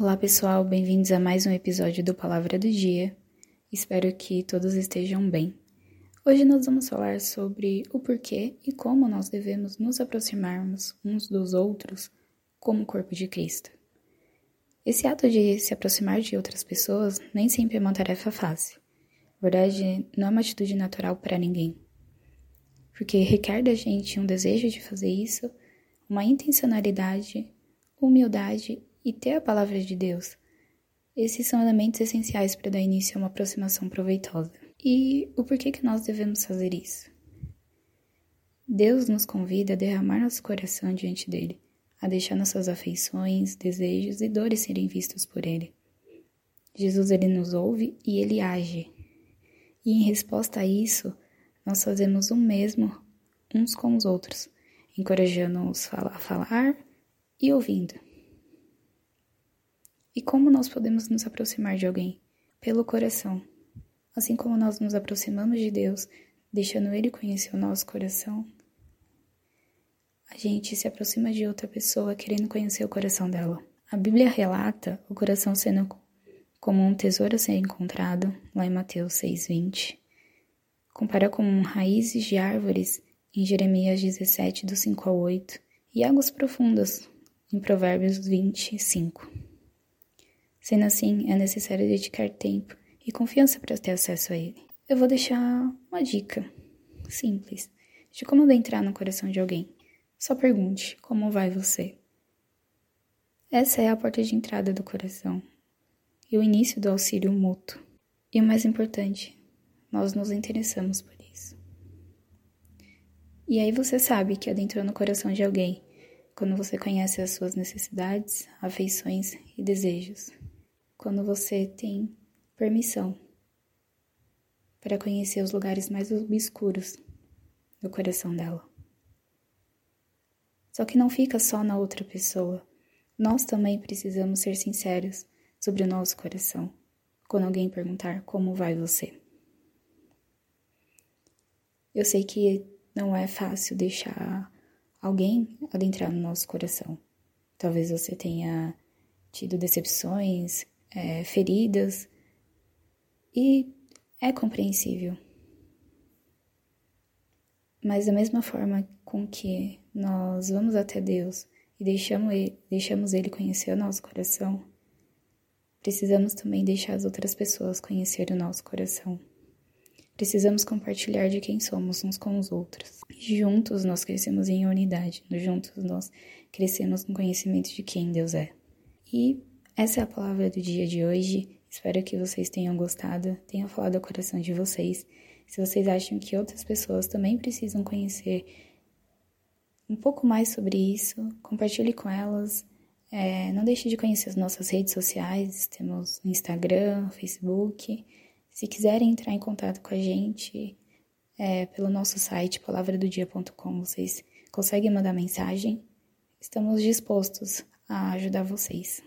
Olá pessoal, bem-vindos a mais um episódio do Palavra do Dia. Espero que todos estejam bem. Hoje nós vamos falar sobre o porquê e como nós devemos nos aproximarmos uns dos outros como corpo de Cristo. Esse ato de se aproximar de outras pessoas nem sempre é uma tarefa fácil. Na verdade, não é uma atitude natural para ninguém. Porque requer da gente um desejo de fazer isso, uma intencionalidade, humildade e ter a palavra de Deus. Esses são elementos essenciais para dar início a uma aproximação proveitosa. E o porquê que nós devemos fazer isso? Deus nos convida a derramar nosso coração diante dele, a deixar nossas afeições, desejos e dores serem vistos por ele. Jesus ele nos ouve e ele age. E em resposta a isso, nós fazemos o mesmo uns com os outros, encorajando-os a falar e ouvindo. E como nós podemos nos aproximar de alguém? Pelo coração. Assim como nós nos aproximamos de Deus, deixando Ele conhecer o nosso coração, a gente se aproxima de outra pessoa querendo conhecer o coração dela. A Bíblia relata o coração sendo como um tesouro a ser encontrado, lá em Mateus 6,20. Compara com raízes de árvores, em Jeremias 17, do 5 ao 8, e águas profundas, em Provérbios 25. Sendo assim, é necessário dedicar tempo e confiança para ter acesso a ele. Eu vou deixar uma dica simples de como adentrar no coração de alguém. Só pergunte: como vai você? Essa é a porta de entrada do coração e o início do auxílio mútuo. E o mais importante, nós nos interessamos por isso. E aí você sabe que adentrou no coração de alguém quando você conhece as suas necessidades, afeições e desejos quando você tem permissão para conhecer os lugares mais obscuros do coração dela. Só que não fica só na outra pessoa. Nós também precisamos ser sinceros sobre o nosso coração quando alguém perguntar como vai você. Eu sei que não é fácil deixar alguém adentrar no nosso coração. Talvez você tenha tido decepções, é, feridas, e é compreensível. Mas da mesma forma com que nós vamos até Deus e deixamos ele, deixamos ele conhecer o nosso coração, precisamos também deixar as outras pessoas conhecer o nosso coração. Precisamos compartilhar de quem somos uns com os outros. Juntos nós crescemos em unidade, juntos nós crescemos no conhecimento de quem Deus é. E essa é a palavra do dia de hoje. Espero que vocês tenham gostado, tenham falado ao coração de vocês. Se vocês acham que outras pessoas também precisam conhecer um pouco mais sobre isso, compartilhe com elas. É, não deixe de conhecer as nossas redes sociais, temos Instagram, Facebook. Se quiserem entrar em contato com a gente é, pelo nosso site palavradodia.com, vocês conseguem mandar mensagem. Estamos dispostos a ajudar vocês.